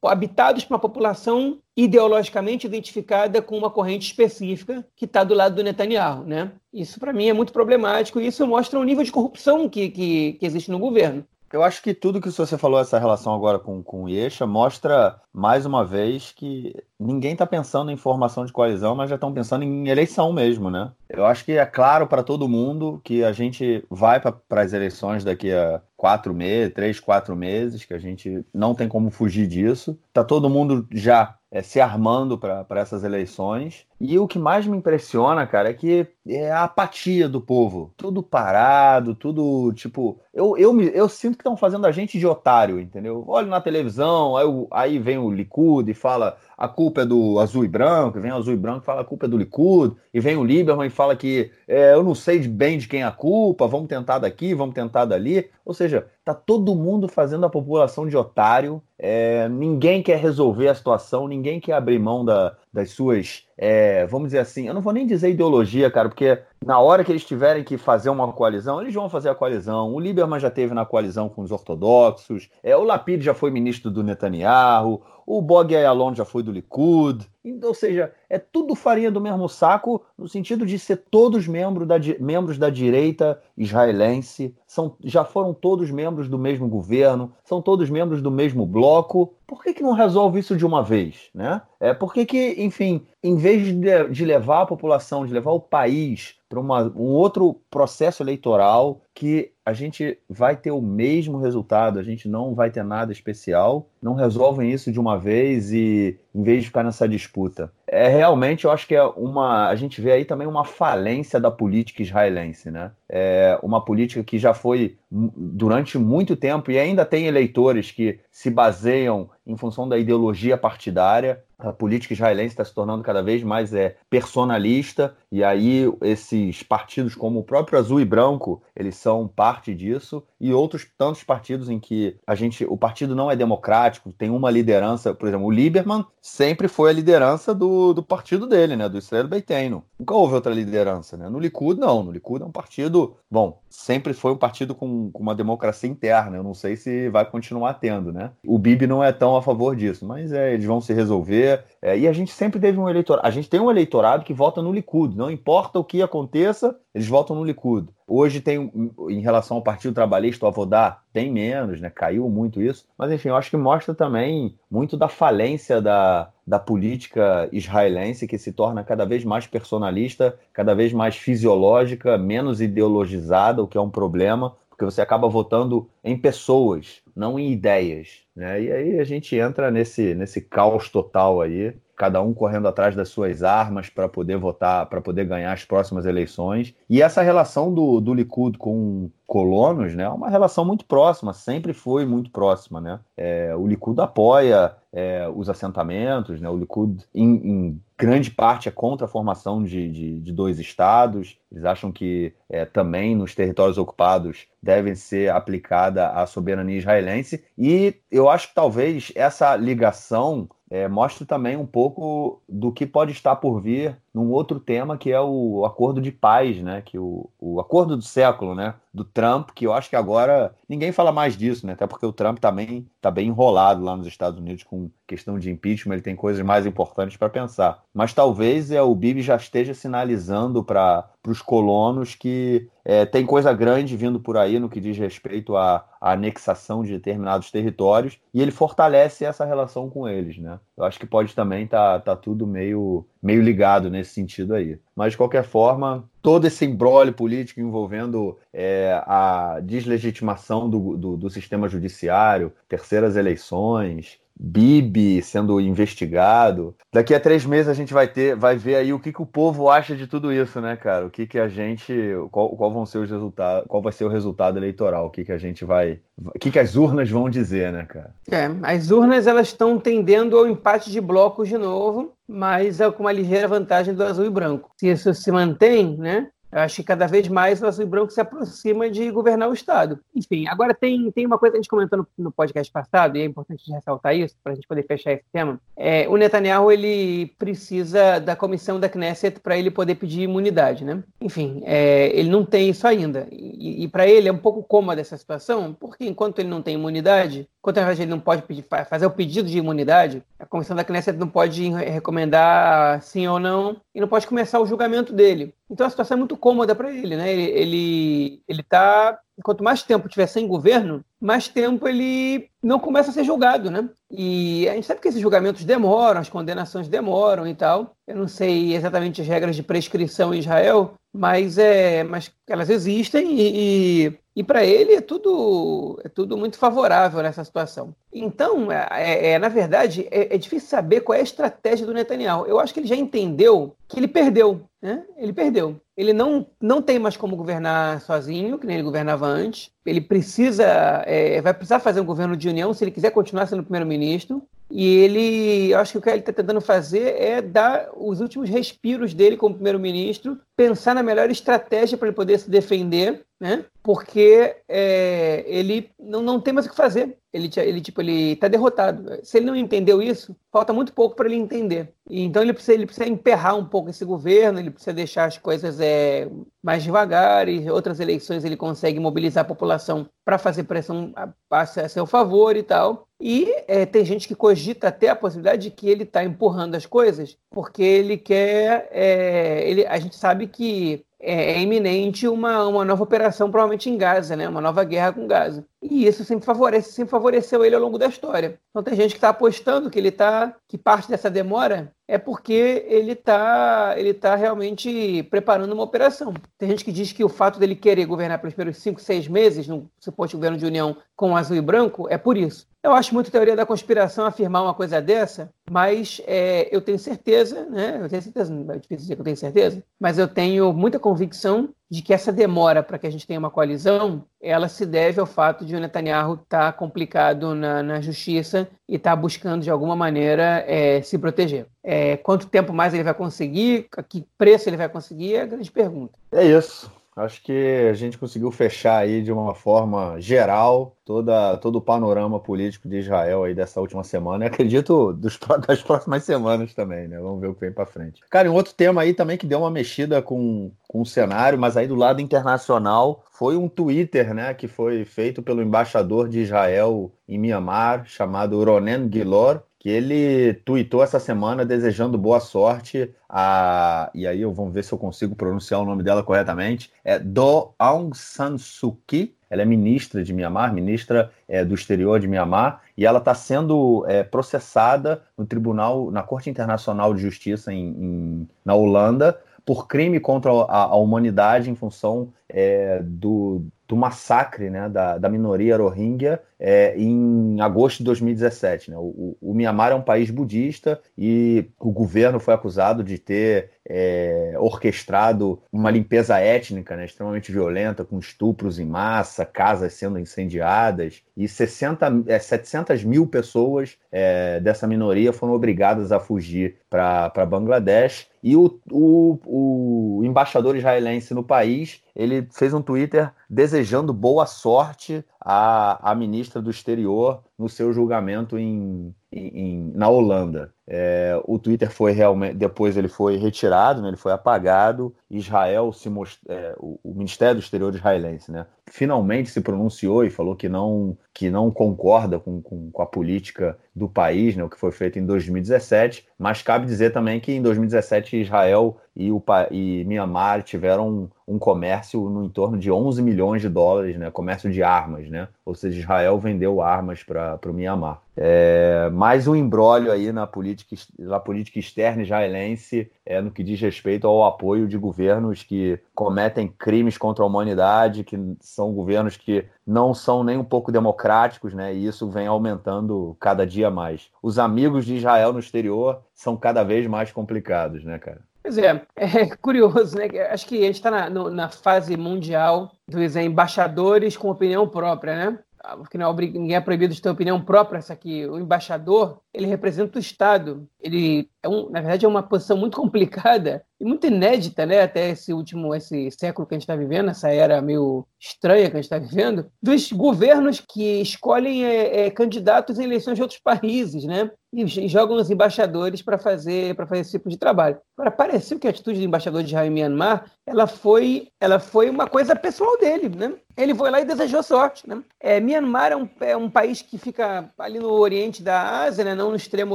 S2: habitados por uma população ideologicamente identificada com uma corrente específica que está do lado do Netanyahu. Né? Isso, para mim, é muito problemático e isso mostra o nível de corrupção que, que, que existe no governo.
S1: Eu acho que tudo que você falou, essa relação agora com, com o Yesha, mostra mais uma vez que ninguém está pensando em formação de coalizão, mas já estão pensando em eleição mesmo, né? Eu acho que é claro para todo mundo que a gente vai para as eleições daqui a quatro meses, três, quatro meses, que a gente não tem como fugir disso. Tá todo mundo já é, se armando para essas eleições. E o que mais me impressiona, cara, é que é a apatia do povo. Tudo parado, tudo tipo. Eu, eu, me, eu sinto que estão fazendo a gente de otário, entendeu? Olho na televisão, aí, aí vem o Likud e fala a culpa é do azul e branco, vem o azul e branco e fala a culpa é do Likud, e vem o Lieberman e fala que é, eu não sei bem de quem é a culpa, vamos tentar daqui, vamos tentar dali. Ou seja, tá todo mundo fazendo a população de otário, é, ninguém quer resolver a situação, ninguém quer abrir mão da, das suas, é, vamos dizer assim, eu não vou nem dizer ideologia, cara, porque na hora que eles tiverem que fazer uma coalizão, eles vão fazer a coalizão. O Lieberman já teve na coalizão com os ortodoxos, é, o Lapid já foi ministro do Netanyahu, o Bog Ayalon já foi do Likud. Então, ou seja, é tudo farinha do mesmo saco, no sentido de ser todos membros da, membros da direita israelense, são, já foram todos membros do mesmo governo, são todos membros do mesmo bloco. Por que, que não resolve isso de uma vez? Né? É, por que, que, enfim, em vez de, de levar a população, de levar o país para um outro processo eleitoral que a gente vai ter o mesmo resultado, a gente não vai ter nada especial, não resolvem isso de uma vez e em vez de ficar nessa disputa. É realmente, eu acho que é uma. A gente vê aí também uma falência da política israelense, né? É uma política que já foi durante muito tempo e ainda tem eleitores que se baseiam em função da ideologia partidária a política israelense está se tornando cada vez mais é, personalista, e aí esses partidos como o próprio Azul e Branco, eles são parte disso, e outros tantos partidos em que a gente, o partido não é democrático, tem uma liderança, por exemplo, o Lieberman sempre foi a liderança do, do partido dele, né, do Israel Beiteno. Nunca houve outra liderança, né? No Likud, não. No Likud é um partido, bom, sempre foi um partido com, com uma democracia interna, eu não sei se vai continuar tendo, né? O Bibi não é tão a favor disso, mas é, eles vão se resolver, é, e a gente sempre teve um eleitorado. A gente tem um eleitorado que vota no Likud. Não importa o que aconteça, eles votam no Likud. Hoje tem, em relação ao Partido Trabalhista, o Avodá tem menos, né? Caiu muito isso. Mas enfim, eu acho que mostra também muito da falência da, da política israelense, que se torna cada vez mais personalista, cada vez mais fisiológica, menos ideologizada, o que é um problema, porque você acaba votando em pessoas, não em ideias. Né? E aí a gente entra nesse, nesse caos total aí, cada um correndo atrás das suas armas para poder votar, para poder ganhar as próximas eleições. E essa relação do, do Likud com colonos né, é uma relação muito próxima, sempre foi muito próxima. Né? É, o Likud apoia é, os assentamentos, né? o Likud, em, em, grande parte, é contra a formação de, de, de dois estados. Eles acham que é, também nos territórios ocupados deve ser aplicada a soberania israelense. E eu acho que talvez essa ligação é, mostre também um pouco do que pode estar por vir num outro tema que é o acordo de paz, né? Que o, o acordo do século, né? Do Trump, que eu acho que agora ninguém fala mais disso, né? Até porque o Trump também está bem enrolado lá nos Estados Unidos com questão de impeachment, ele tem coisas mais importantes para pensar. Mas talvez é o Bibi já esteja sinalizando para os colonos que é, tem coisa grande vindo por aí no que diz respeito à, à, anexação de determinados territórios e ele fortalece essa relação com eles, né? Eu acho que pode também tá, tá tudo meio, meio ligado nesse sentido aí. Mas, de qualquer forma, todo esse embrólio político envolvendo é, a deslegitimação do, do, do sistema judiciário, terceiras eleições, Bibi sendo investigado. Daqui a três meses a gente vai ter, vai ver aí o que, que o povo acha de tudo isso, né, cara? O que, que a gente, qual, qual vão ser os resultados, qual vai ser o resultado eleitoral? O que, que a gente vai, o que, que as urnas vão dizer, né, cara?
S2: É, as urnas elas estão tendendo ao empate de blocos de novo, mas é com uma ligeira vantagem do azul e branco. Se isso se mantém, né? Eu acho que cada vez mais o Azul e Branco se aproxima de governar o Estado. Enfim, agora tem, tem uma coisa que a gente comentou no, no podcast passado, e é importante ressaltar isso, para a gente poder fechar esse tema. É, o Netanyahu ele precisa da comissão da Knesset para ele poder pedir imunidade, né? Enfim, é, ele não tem isso ainda. E, e para ele é um pouco cômoda essa situação, porque enquanto ele não tem imunidade, enquanto ele não pode pedir, fazer o pedido de imunidade, a comissão da Knesset não pode recomendar sim ou não, e não pode começar o julgamento dele. Então a situação é muito cômoda para ele, né? Ele, ele, ele tá, quanto mais tempo tiver sem governo, mais tempo ele não começa a ser julgado, né? E a gente sabe que esses julgamentos demoram, as condenações demoram e tal. Eu não sei exatamente as regras de prescrição em Israel, mas é, mas elas existem e, e e para ele é tudo, é tudo muito favorável nessa situação. Então, é, é, é na verdade, é, é, difícil saber qual é a estratégia do Netanyahu. Eu acho que ele já entendeu que ele perdeu. Né? Ele perdeu. Ele não, não tem mais como governar sozinho, que nem ele governava antes. Ele precisa, é, vai precisar fazer um governo de união se ele quiser continuar sendo primeiro-ministro. E ele, eu acho que o que ele está tentando fazer é dar os últimos respiros dele como primeiro-ministro, pensar na melhor estratégia para ele poder se defender, né? Porque é, ele não, não tem mais o que fazer. Ele, ele tipo, ele está derrotado. Se ele não entendeu isso, falta muito pouco para ele entender. E, então ele precisa, ele precisa emperrar um pouco esse governo, ele precisa deixar as coisas é, mais devagar. E outras eleições ele consegue mobilizar a população para fazer pressão a, a seu favor e tal. E é, tem gente que cogita até a possibilidade de que ele está empurrando as coisas porque ele quer. É, ele, a gente sabe que é, é, iminente uma, uma nova operação, provavelmente em Gaza, né? uma nova guerra com Gaza. E isso sempre favorece, sempre favoreceu ele ao longo da história. Então tem gente que está apostando que ele tá, que parte dessa demora é porque ele está ele tá realmente preparando uma operação. Tem gente que diz que o fato dele querer governar pelos primeiros cinco, seis meses, no suposto governo de união com azul e branco, é por isso. Eu acho muito teoria da conspiração afirmar uma coisa dessa, mas é, eu tenho certeza, né? Eu tenho certeza, é difícil dizer que eu tenho certeza, mas eu tenho muita convicção de que essa demora para que a gente tenha uma coalizão, ela se deve ao fato de o Netanyahu estar tá complicado na, na, justiça e estar tá buscando de alguma maneira é, se proteger. É, quanto tempo mais ele vai conseguir? A que preço ele vai conseguir? É a grande pergunta.
S1: É isso. Acho que a gente conseguiu fechar aí de uma forma geral toda, todo o panorama político de Israel aí dessa última semana. E acredito dos, das próximas semanas também, né? Vamos ver o que vem para frente. Cara, um outro tema aí também que deu uma mexida com, com o cenário, mas aí do lado internacional, foi um Twitter, né? Que foi feito pelo embaixador de Israel em Mianmar, chamado Ronen Gilor, que ele tweetou essa semana desejando boa sorte a. E aí eu vamos ver se eu consigo pronunciar o nome dela corretamente. É Do Aung San Suu Kyi. Ela é ministra de Mianmar, ministra é, do exterior de Mianmar, e ela está sendo é, processada no tribunal, na Corte Internacional de Justiça em, em na Holanda, por crime contra a, a humanidade em função é, do, do massacre né, da, da minoria Rohingya é, em agosto de 2017. Né? O, o, o Mianmar é um país budista e o governo foi acusado de ter é, orquestrado uma limpeza étnica né, extremamente violenta, com estupros em massa, casas sendo incendiadas, e 60, é, 700 mil pessoas é, dessa minoria foram obrigadas a fugir para Bangladesh. E o, o, o embaixador israelense no país ele fez um Twitter desejando boa sorte à, à ministra do Exterior no seu julgamento em, em, na Holanda. É, o Twitter foi realmente. Depois ele foi retirado, né, ele foi apagado. Israel se most... É, o, o, Ministério do Exterior israelense, né? Finalmente se pronunciou e falou que não, que não concorda com, com, com, a política do país, né, o que foi feito em 2017, mas cabe dizer também que em 2017 Israel e, o, e Myanmar tiveram um, um comércio no entorno de 11 milhões de dólares, né, comércio de armas, né, ou seja, Israel vendeu armas para o Myanmar. É, mais um embrólio aí na política, na política externa israelense é, no que diz respeito ao apoio de governos que cometem crimes contra a humanidade, que são governos que não são nem um pouco democráticos, né? E isso vem aumentando cada dia mais. Os amigos de Israel no exterior são cada vez mais complicados, né, cara?
S2: Pois é, é curioso, né? Acho que a gente está na, na, fase mundial dos embaixadores com opinião própria, né? porque não é ninguém é proibido de ter opinião própria, essa aqui, o embaixador, ele representa o Estado. Ele é um, na verdade é uma posição muito complicada e muito inédita, né, até esse último esse século que a gente está vivendo, essa era meio estranha que a gente está vivendo, dos governos que escolhem é, é, candidatos em eleições de outros países, né, e, jogam os embaixadores para fazer para fazer esse tipo de trabalho. Agora pareceu que a atitude do embaixador de Israel em Myanmar, ela foi ela foi uma coisa pessoal dele, né? Ele foi lá e desejou sorte, né? É, Myanmar é um, é um país que fica ali no oriente da Ásia, né? Não no extremo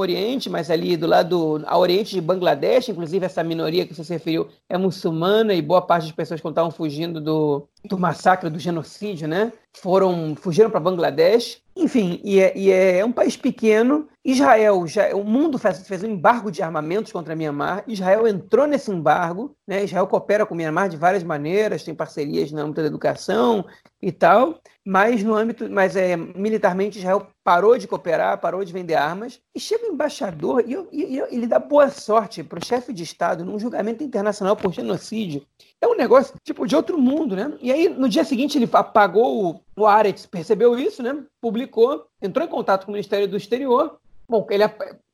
S2: oriente, mas ali do lado a oriente de Bangladesh, inclusive essa minoria que você se referiu é muçulmana e boa parte das pessoas que estavam fugindo do, do massacre, do genocídio, né? Foram, fugiram para Bangladesh. Enfim, e é, e é, um país pequeno. Israel, já, o mundo fez, fez um embargo de armamentos contra Myanmar. Israel entrou nesse embargo. Né? Israel coopera com Myanmar de várias maneiras, tem parcerias no âmbito da educação e tal. Mas no âmbito, mas é, militarmente Israel parou de cooperar, parou de vender armas. E chega o embaixador e, e, e ele dá boa sorte para o chefe de Estado num julgamento internacional por genocídio. É um negócio tipo de outro mundo, né? E aí, no dia seguinte, ele apagou o, o Aretz, percebeu isso, né? Publicou, entrou em contato com o Ministério do Exterior. Bom, ele,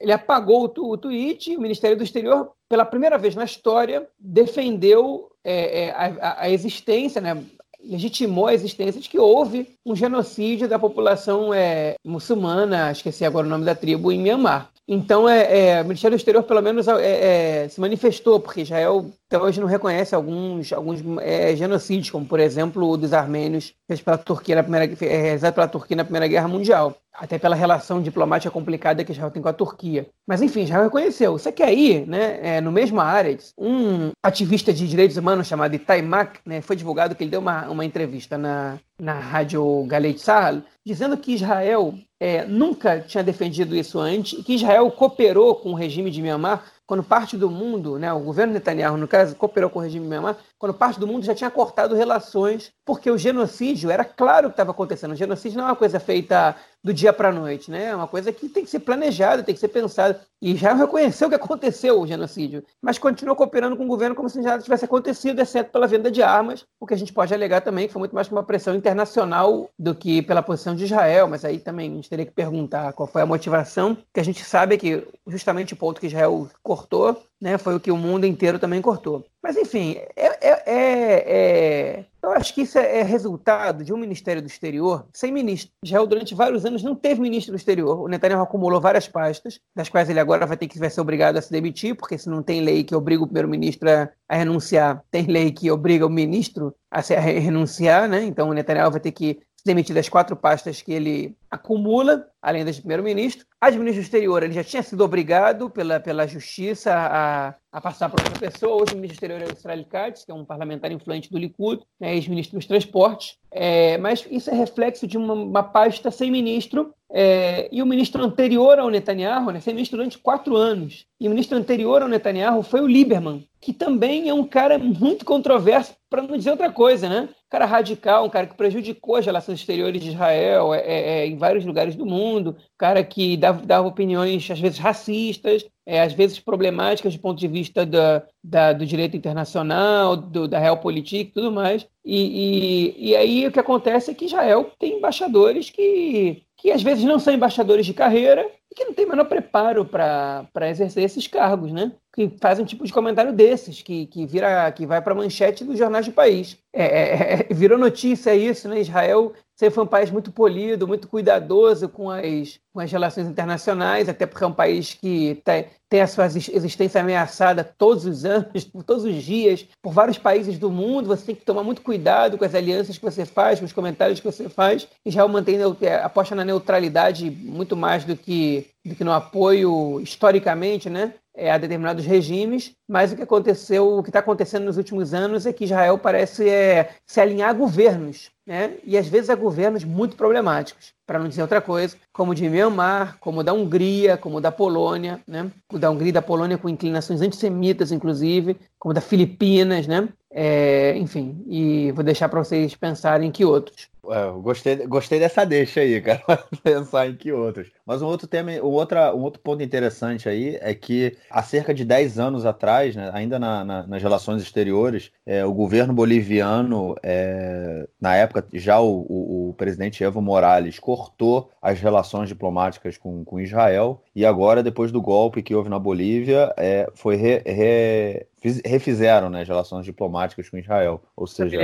S2: ele apagou o, o tweet, o Ministério do Exterior, pela primeira vez na história, defendeu é, é, a, a, existência, né? legitimou a existência de que houve um genocídio da população é, muçulmana, esqueci agora o nome da tribo, em Myanmar. Então, é, é, o Ministério do Exterior, pelo menos, é, é se manifestou, porque Israel até hoje não reconhece alguns, alguns é, genocídios, como, por exemplo, o dos armênios, feitos pela Turquia na primeira, é, realizado pela Turquia na Primeira Guerra Mundial, até pela relação diplomática complicada que Israel tem com a Turquia. Mas, enfim, Israel reconheceu. Só que aí, né, é, no mesmo área, um ativista de direitos humanos chamado Itaimak, né, foi divulgado que ele deu uma, uma entrevista na, na rádio Galei Tzahal, dizendo que Israel é, nunca tinha defendido isso antes e que Israel cooperou com o regime de Myanmar quando parte do mundo, né, o governo Netanyahu, no caso, cooperou com o regime Myanmar, quando parte do mundo já tinha cortado relações, porque o genocídio era claro que estava acontecendo. O genocídio não é uma coisa feita do dia para a noite, né? É uma coisa que tem que ser planejada, tem que ser pensada. E já reconheceu que aconteceu o genocídio, mas continuou cooperando com o governo como se nada tivesse acontecido, exceto pela venda de armas, o que a gente pode alegar também que foi muito mais uma pressão internacional do que pela posição de Israel, mas aí também a gente teria que perguntar qual foi a motivação, que a gente sabe que justamente o ponto que Israel cortou né, foi o que o mundo inteiro também cortou. Mas, enfim, é, é, é, é, eu acho que isso é, resultado de um Ministério do Exterior sem ministro. Israel, durante vários anos, não teve ministro do Exterior. O Netanyahu acumulou várias pastas, das quais ele agora vai ter que vai ser obrigado a se demitir, porque se não tem lei que obriga o primeiro-ministro a, a, renunciar, tem lei que obriga o ministro a, se, a renunciar, né? Então o Netanyahu vai ter que se demitir das quatro pastas que ele acumula, além das de primeiro-ministro. A de ministro do exterior, ele já tinha sido obrigado pela, pela justiça a, a passar por outra pessoa. Hoje o ministro do exterior é o Israel Katz, que é um parlamentar influente do Likud, né, ex-ministro dos transportes. É, mas isso é reflexo de uma, uma pasta sem ministro é, e o ministro anterior ao Netanyahu, né, sem ministro durante quatro anos. E o ministro anterior ao Netanyahu foi o Lieberman, que também é um cara muito controverso, para não dizer outra coisa, né? Um cara radical, um cara que prejudicou as relações exteriores de Israel é, é, é vários lugares do mundo, cara que dava, dava opiniões, às vezes racistas, é, às vezes problemáticas do ponto de vista da, da do direito internacional, do, da realpolitik e tudo mais. E, e, e aí o que acontece é que Israel tem embaixadores que que às vezes não são embaixadores de carreira e que não têm o menor preparo para exercer esses cargos, né? que faz um tipo de comentário desses, que, que vira que vai para a manchete dos jornais do país. É, é, é, virou notícia isso, né? Israel sempre foi um país muito polido, muito cuidadoso com as, com as relações internacionais, até porque é um país que tem, tem a sua existência ameaçada todos os anos, todos os dias, por vários países do mundo. Você tem que tomar muito cuidado com as alianças que você faz, com os comentários que você faz. Israel mantém, é, aposta na neutralidade muito mais do que, do que no apoio historicamente, né? É, a determinados regimes, mas o que aconteceu, o que está acontecendo nos últimos anos é que Israel parece é, se alinhar a governos, né? E às vezes a governos muito problemáticos, para não dizer outra coisa, como o de Myanmar, como o da Hungria, como o da Polônia, né? O da Hungria e da Polônia com inclinações antissemitas, inclusive, como o da Filipinas, né? É, enfim, e vou deixar para vocês pensarem que outros.
S1: É, gostei, gostei dessa deixa aí, cara. Pensar em que outros. Mas um outro tema, um, outra, um outro ponto interessante aí é que há cerca de 10 anos atrás, né, ainda na, na, nas relações exteriores, é, o governo boliviano, é, na época, já o, o, o, presidente Evo Morales cortou as relações diplomáticas com, com Israel, e agora, depois do golpe que houve na Bolívia, é, foi re, re, refizeram né, as relações diplomáticas com Israel, ou seja,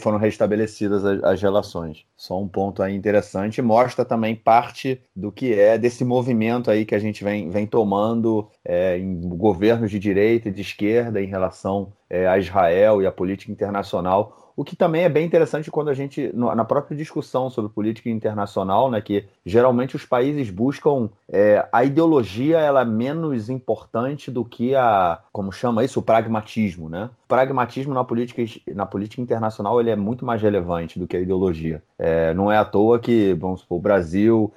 S1: foram restabelecidas as, relações. Só um ponto aí interessante, mostra também parte do que é desse movimento aí que a gente vem, vem tomando é, em governos de direita e de esquerda em relação é, a Israel e a política internacional o que também é bem interessante quando a gente, na própria discussão sobre política internacional, né, que geralmente os países buscam é, a ideologia ela é menos importante do que a, como chama isso, o pragmatismo, né? O pragmatismo na política, na política internacional ele é muito mais relevante do que a ideologia. É, não é à toa que, vamos supor, o Brasil,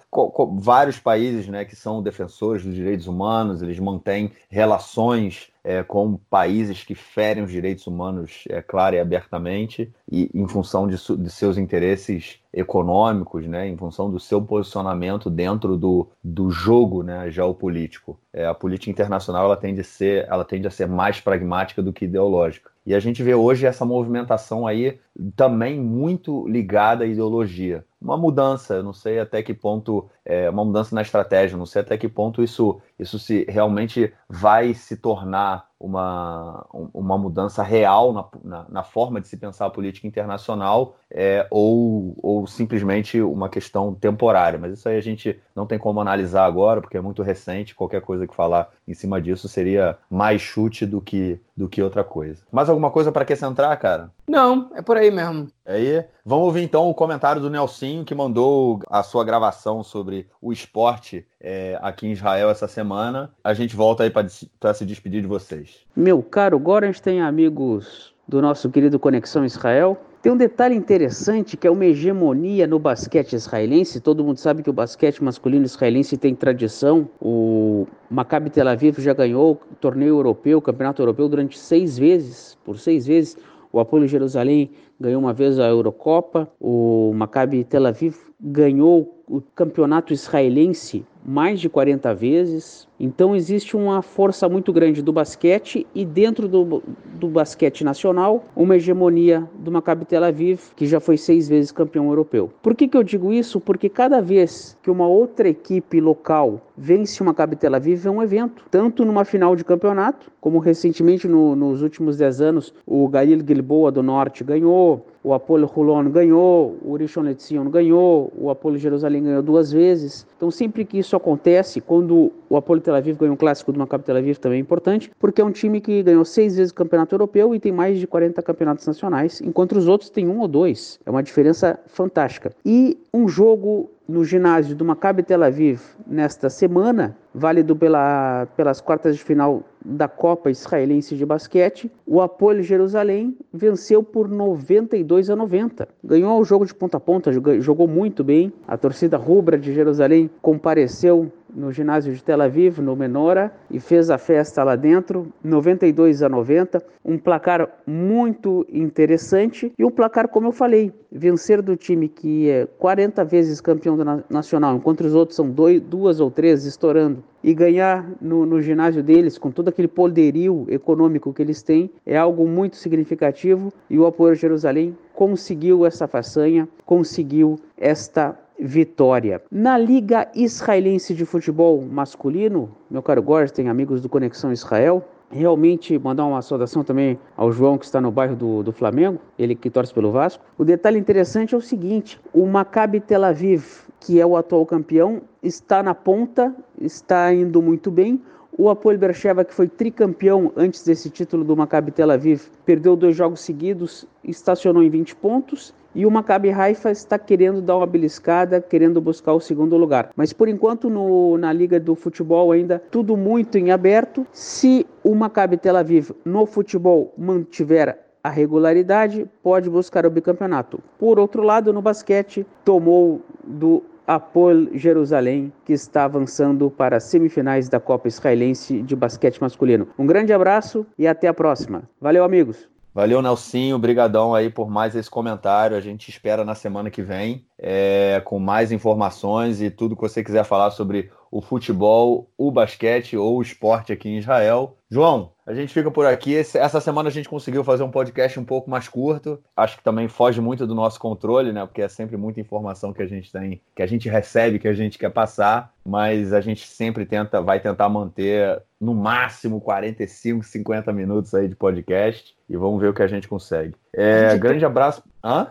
S1: vários países né, que são defensores dos direitos humanos, eles mantêm relações é, com países que ferem os direitos humanos, é e abertamente, e em função de, de, seus interesses econômicos, né, em função do seu posicionamento dentro do, do jogo né, geopolítico. É, a política internacional ela tende, a ser, ela tende a ser mais pragmática do que ideológica. E a gente vê hoje essa movimentação aí também muito ligada à ideologia. Uma mudança, não sei até que ponto, é, uma mudança na estratégia, não sei até que ponto isso, isso se realmente vai se tornar uma, uma mudança real na, na, na, forma de se pensar a política internacional é, ou, ou simplesmente uma questão temporária. Mas isso aí a gente não tem como analisar agora, porque é muito recente. Qualquer coisa que falar em cima disso seria mais chute do que, do que outra coisa. Mais alguma coisa para acrescentar, cara?
S2: Não, é por aí mesmo.
S1: Aí, vamos ouvir então o comentário do Nelsinho, que mandou a sua gravação sobre o esporte é, aqui em Israel essa semana. A gente volta aí para se despedir de vocês.
S3: Meu caro Gorens tem amigos do nosso querido Conexão Israel. Tem um detalhe interessante que é uma hegemonia no basquete israelense. Todo mundo sabe que o basquete masculino israelense tem tradição. O Maccabi Tel Aviv já ganhou o torneio europeu, o campeonato europeu durante seis vezes, por seis vezes. O Apolo Jerusalém ganhou uma vez a Eurocopa. O Maccabi Tel Aviv ganhou o campeonato israelense mais de 40 vezes. Então existe uma força muito grande do basquete e dentro do, do basquete nacional, uma hegemonia do Maccabi Tel Aviv, que já foi seis vezes campeão europeu. Por que, que eu digo isso? Porque cada vez que uma outra equipe local vence o Maccabi Tel Aviv é um evento, tanto numa final de campeonato, como recentemente no, nos últimos dez anos o Galil Gilboa do Norte ganhou, o Apolo Hulon ganhou, o Rishon LeZion ganhou, o Apolo Jerusalém ganhou duas vezes. Então sempre que isso acontece, quando o Apolo Tel Aviv ganhou um clássico do Maccabi Tel Aviv também é importante, porque é um time que ganhou seis vezes o campeonato europeu e tem mais de 40 campeonatos nacionais, enquanto os outros têm um ou dois. É uma diferença fantástica. E um jogo no ginásio do Maccabi Tel Aviv nesta semana, válido pela, pelas quartas de final da Copa Israelense de Basquete, o Apoio Jerusalém venceu por 92 a 90. Ganhou o jogo de ponta a ponta, jogou muito bem. A torcida rubra de Jerusalém compareceu no ginásio de Tel Aviv, no Menora, e fez a festa lá dentro, 92 a 90, um placar muito interessante. E um placar, como eu falei, vencer do time que é 40 vezes campeão nacional, enquanto os outros são dois, duas ou três estourando, e ganhar no, no ginásio deles, com todo aquele poderio econômico que eles têm, é algo muito significativo. E o Apoio Jerusalém conseguiu essa façanha, conseguiu esta vitória. Na Liga Israelense de Futebol Masculino, meu caro Gorge tem amigos do Conexão Israel, realmente mandar uma saudação também ao João que está no bairro do, do Flamengo, ele que torce pelo Vasco. O detalhe interessante é o seguinte: o Maccabi Tel Aviv, que é o atual campeão, está na ponta, está indo muito bem. O Apoel Bercheva, que foi tricampeão antes desse título do Maccabi Tel Aviv, perdeu dois jogos seguidos, estacionou em 20 pontos. E o Maccabi Haifa está querendo dar uma beliscada, querendo buscar o segundo lugar. Mas por enquanto no, na Liga do Futebol ainda tudo muito em aberto. Se o Maccabi Tel Aviv no futebol mantiver a regularidade, pode buscar o bicampeonato. Por outro lado, no basquete, tomou do Apol Jerusalém, que está avançando para as semifinais da Copa Israelense de basquete masculino. Um grande abraço e até a próxima. Valeu, amigos!
S1: Valeu, Nelsinho. Obrigadão aí por mais esse comentário. A gente espera na semana que vem é, com mais informações e tudo que você quiser falar sobre o futebol, o basquete ou o esporte aqui em Israel. João, a gente fica por aqui. Essa semana a gente conseguiu fazer um podcast um pouco mais curto. Acho que também foge muito do nosso controle, né? Porque é sempre muita informação que a gente tem, que a gente recebe, que a gente quer passar, mas a gente sempre tenta, vai tentar manter no máximo 45, 50 minutos aí de podcast e vamos ver o que a gente consegue. É, grande tem... abraço.
S2: Hã?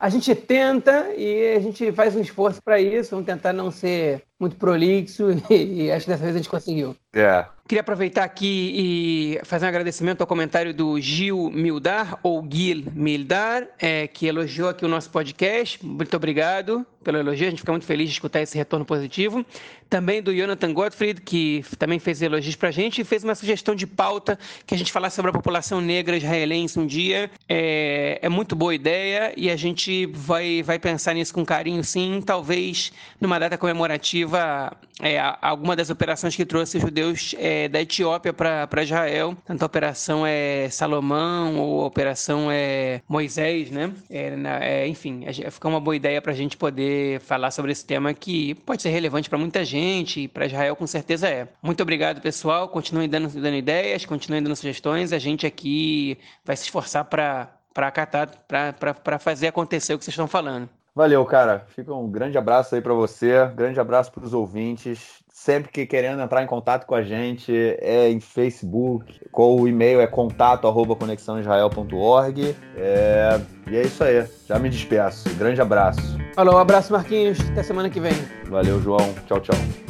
S2: A gente tenta e a gente faz um esforço para isso. Vamos tentar não ser muito prolixo e, e acho que dessa vez a gente conseguiu.
S1: É.
S2: Queria aproveitar aqui e fazer um agradecimento ao comentário do Gil Mildar, ou Gil Mildar, é, que elogiou aqui o nosso podcast. Muito obrigado pelo elogio, a gente fica muito feliz de escutar esse retorno positivo. Também do Jonathan Gottfried, que também fez elogios para a gente e fez uma sugestão de pauta que a gente falasse sobre a população negra israelense um dia. É, é muito boa ideia e a gente vai, vai pensar nisso com carinho, sim. Talvez numa data comemorativa, é, alguma das operações que trouxe os judeus é, da Etiópia para Israel, tanto a operação é Salomão ou a operação é Moisés, né? É, é, enfim, fica uma boa ideia para a gente poder falar sobre esse tema que pode ser relevante para muita gente e para Israel com certeza é. Muito obrigado, pessoal. Continuem dando, dando ideias, continuem dando sugestões. A gente aqui vai se esforçar para acatar, para fazer acontecer o que vocês estão falando.
S1: Valeu, cara. Fica um grande abraço aí para você, grande abraço para os ouvintes. Sempre que querendo entrar em contato com a gente é em Facebook, com o e-mail é contato arroba conexãoisrael.org. É... E é isso aí. Já me despeço. Grande abraço.
S2: Falou, um abraço, Marquinhos. Até semana que vem.
S1: Valeu, João. Tchau, tchau.